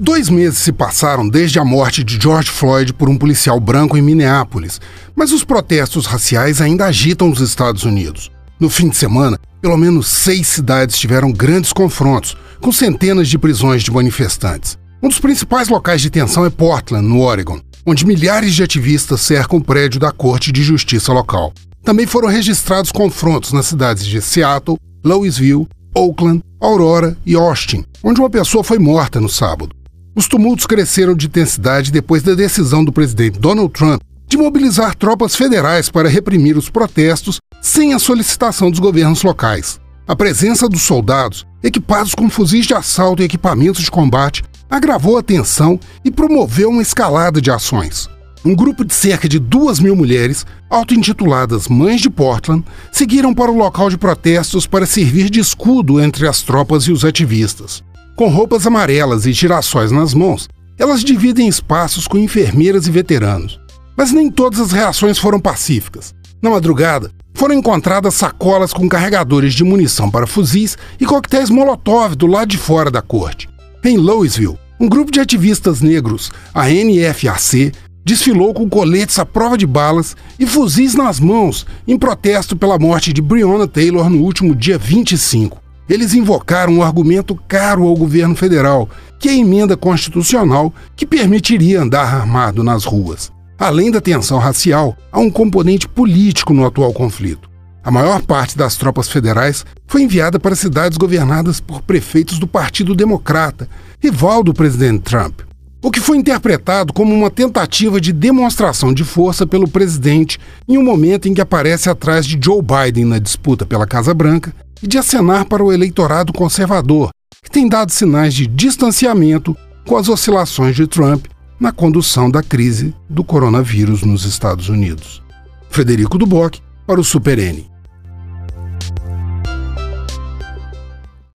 Dois meses se passaram desde a morte de George Floyd por um policial branco em Minneapolis, mas os protestos raciais ainda agitam os Estados Unidos. No fim de semana, pelo menos seis cidades tiveram grandes confrontos, com centenas de prisões de manifestantes. Um dos principais locais de tensão é Portland, no Oregon, onde milhares de ativistas cercam o prédio da Corte de Justiça local. Também foram registrados confrontos nas cidades de Seattle, Louisville, Oakland, Aurora e Austin, onde uma pessoa foi morta no sábado. Os tumultos cresceram de intensidade depois da decisão do presidente Donald Trump de mobilizar tropas federais para reprimir os protestos sem a solicitação dos governos locais. A presença dos soldados, equipados com fuzis de assalto e equipamentos de combate, agravou a tensão e promoveu uma escalada de ações. Um grupo de cerca de duas mil mulheres, auto-intituladas Mães de Portland, seguiram para o local de protestos para servir de escudo entre as tropas e os ativistas. Com roupas amarelas e girassóis nas mãos, elas dividem espaços com enfermeiras e veteranos. Mas nem todas as reações foram pacíficas. Na madrugada, foram encontradas sacolas com carregadores de munição para fuzis e coquetéis Molotov do lado de fora da corte. Em Louisville, um grupo de ativistas negros, a NFAC, desfilou com coletes à prova de balas e fuzis nas mãos em protesto pela morte de Breonna Taylor no último dia 25 eles invocaram um argumento caro ao governo federal, que é a emenda constitucional que permitiria andar armado nas ruas. Além da tensão racial, há um componente político no atual conflito. A maior parte das tropas federais foi enviada para cidades governadas por prefeitos do Partido Democrata, rival do presidente Trump. O que foi interpretado como uma tentativa de demonstração de força pelo presidente em um momento em que aparece atrás de Joe Biden na disputa pela Casa Branca e de acenar para o eleitorado conservador, que tem dado sinais de distanciamento com as oscilações de Trump na condução da crise do coronavírus nos Estados Unidos. Frederico Duboc para o Super N.